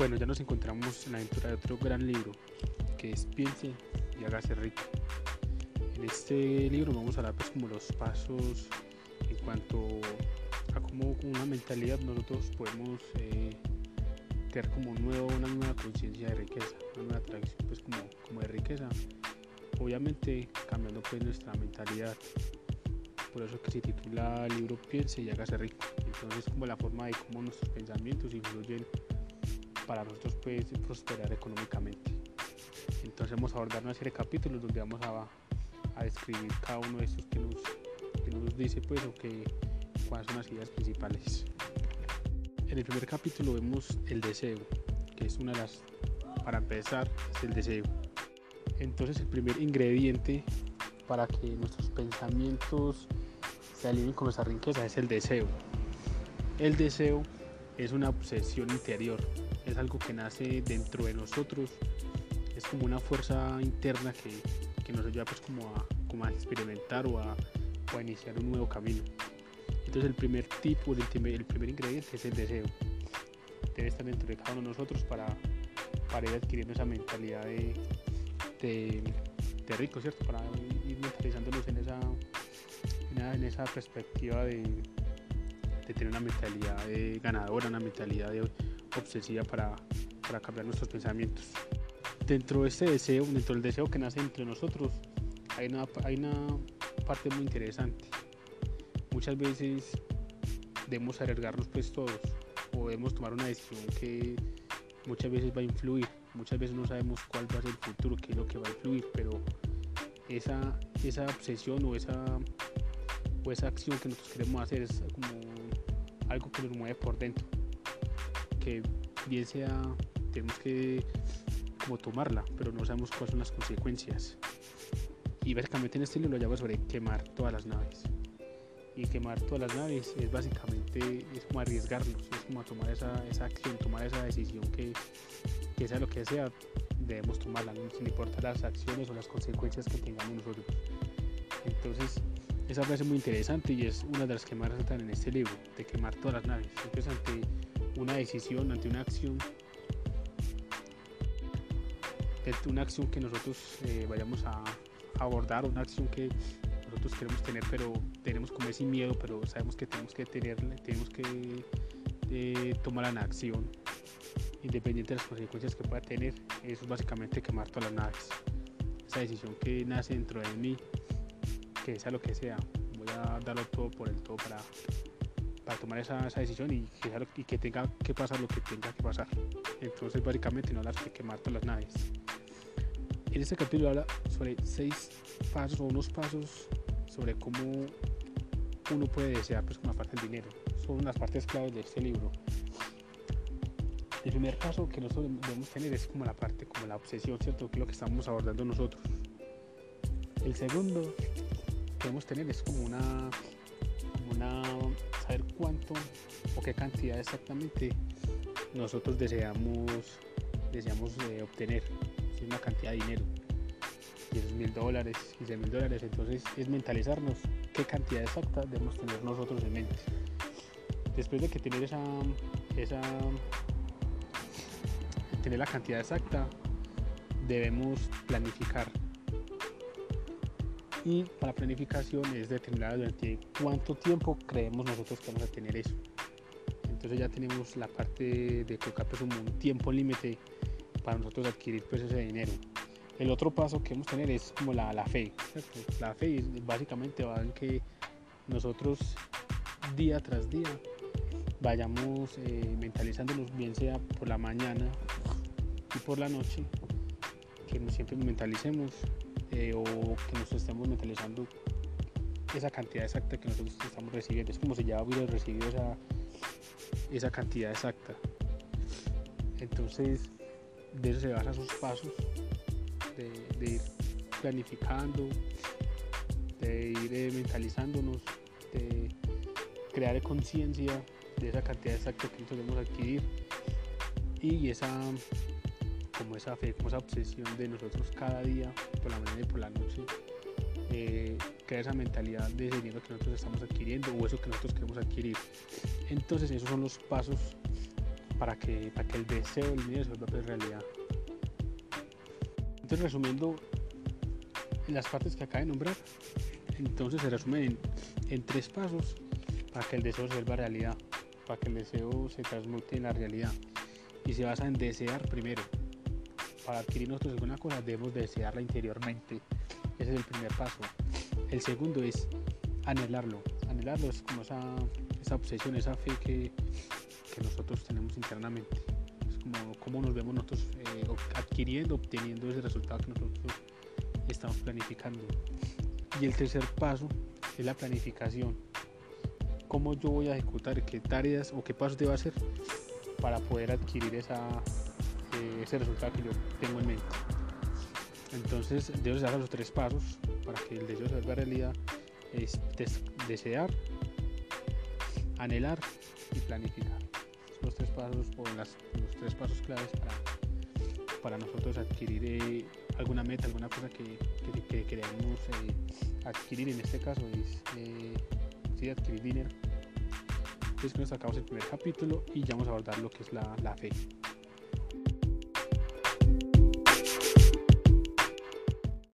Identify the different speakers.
Speaker 1: Bueno, ya nos encontramos en la aventura de otro gran libro, que es Piense y hágase rico. En este libro vamos a hablar pues como los pasos en cuanto a cómo con una mentalidad nosotros podemos eh, tener como nuevo, una nueva conciencia de riqueza, una nueva tradición pues como, como de riqueza. Obviamente cambiando pues nuestra mentalidad. Por eso que se titula el libro Piense y hágase rico. Entonces como la forma de cómo nuestros pensamientos influyen para nosotros pues, prosperar económicamente. Entonces vamos a abordar una serie de capítulos donde vamos a, a describir cada uno de estos que nos, que nos dice pues o que cuáles son las ideas principales. En el primer capítulo vemos el deseo, que es una de las, para empezar, es el deseo. Entonces el primer ingrediente para que nuestros pensamientos se alineen con nuestra riqueza es el deseo. El deseo es una obsesión interior, es algo que nace dentro de nosotros, es como una fuerza interna que, que nos ayuda pues como a, como a experimentar o a, a, iniciar un nuevo camino. Entonces el primer tipo, el primer, ingrediente es el deseo. Debe estar dentro de cada uno de nosotros para, para ir adquiriendo esa mentalidad de, de, de rico, ¿cierto? Para ir mentalizándonos en esa, en esa perspectiva de, de tener una mentalidad ganadora, una mentalidad obsesiva para, para cambiar nuestros pensamientos. Dentro de este deseo, dentro del deseo que nace entre nosotros, hay una, hay una parte muy interesante. Muchas veces debemos arriesgarnos pues todos o debemos tomar una decisión que muchas veces va a influir. Muchas veces no sabemos cuál va a ser el futuro, qué es lo que va a influir, pero esa, esa obsesión o esa, o esa acción que nosotros queremos hacer es como algo que nos mueve por dentro que bien sea, tenemos que como tomarla, pero no sabemos cuáles son las consecuencias. Y básicamente en este libro lo llamo sobre quemar todas las naves. Y quemar todas las naves es básicamente es como arriesgarnos, es como tomar esa, esa acción, tomar esa decisión que, que sea lo que sea, debemos tomarla, ¿no? sin importar las acciones o las consecuencias que tengamos nosotros. Entonces, esa frase muy interesante y es una de las que más resaltan en este libro, de quemar todas las naves. Entonces, ante una decisión, ante una acción, una acción que nosotros eh, vayamos a abordar, una acción que nosotros queremos tener, pero tenemos como ese miedo, pero sabemos que tenemos que tenerle, tenemos que eh, tomar la acción, independiente de las consecuencias que pueda tener. Eso es básicamente quemar todas las naves. Esa decisión que nace dentro de mí, que sea lo que sea, voy a darlo todo por el todo para para tomar esa, esa decisión y que, y que, tenga que pasar lo que tenga que pasar. Entonces, básicamente, no las que quemar todas las naves. En este capítulo habla sobre seis pasos o unos pasos sobre cómo uno puede desear, pues, la parte del dinero. Son las partes claves de este libro. El primer paso que nosotros debemos tener es como la parte, como la obsesión, ¿cierto? Que es lo que estamos abordando nosotros. El segundo que debemos tener es como una, saber cuánto o qué cantidad exactamente nosotros deseamos, deseamos eh, obtener, si una cantidad de dinero, 10 mil dólares, 15 mil dólares, entonces es mentalizarnos qué cantidad exacta debemos tener nosotros en mente. Después de que tener esa, esa tener la cantidad exacta, debemos planificar y para planificación es determinar durante cuánto tiempo creemos nosotros que vamos a tener eso. Entonces ya tenemos la parte de colocar pues un tiempo límite para nosotros adquirir pues ese dinero. El otro paso que vamos a tener es como la, la fe. La fe básicamente va en que nosotros día tras día vayamos eh, mentalizándonos bien sea por la mañana y por la noche, que siempre mentalicemos eh, o que nos estemos mentalizando esa cantidad exacta que nosotros estamos recibiendo. Es como si ya hubiera recibido esa, esa cantidad exacta. Entonces, de eso se basan sus pasos, de, ir planificando, de ir eh, mentalizándonos, de crear conciencia de esa cantidad exacta que nosotros debemos adquirir y esa como esa fe, como esa obsesión de nosotros cada día, por la mañana y por la noche, eh, crear esa mentalidad de ese dinero que nosotros estamos adquiriendo o eso que nosotros queremos adquirir. Entonces esos son los pasos para que, para que el deseo del dinero se vuelva realidad. Entonces, resumiendo en las partes que acabo de nombrar, entonces se resumen en, tres pasos para que el deseo se vuelva realidad, para que el deseo se transmute en la realidad. Y se basa en desear primero. Para adquirir nosotros alguna cosa debemos desearla interiormente. Ese es el primer paso. El segundo es anhelarlo. Anhelarlo es como esa, obsesión, esa fe que, que nosotros tenemos internamente. Es como cómo nos vemos nosotros eh, adquiriendo, obteniendo ese resultado que nosotros estamos planificando. Y el tercer paso es la planificación. Cómo yo voy a ejecutar, qué tareas o qué pasos debo hacer para poder adquirir esa, eh, ese resultado que yo tengo en mente. Entonces debo hacer los tres pasos para que el deseo se vuelva realidad. Es desear, anhelar y planificar. Son los tres pasos o las, los tres pasos claves para, para nosotros adquirir eh, alguna meta, alguna cosa que, que, queremos eh, adquirir. En este caso es eh, adquirir dinero. Entonces con esto acabamos el primer capítulo y ya vamos a abordar lo que es la, la fe.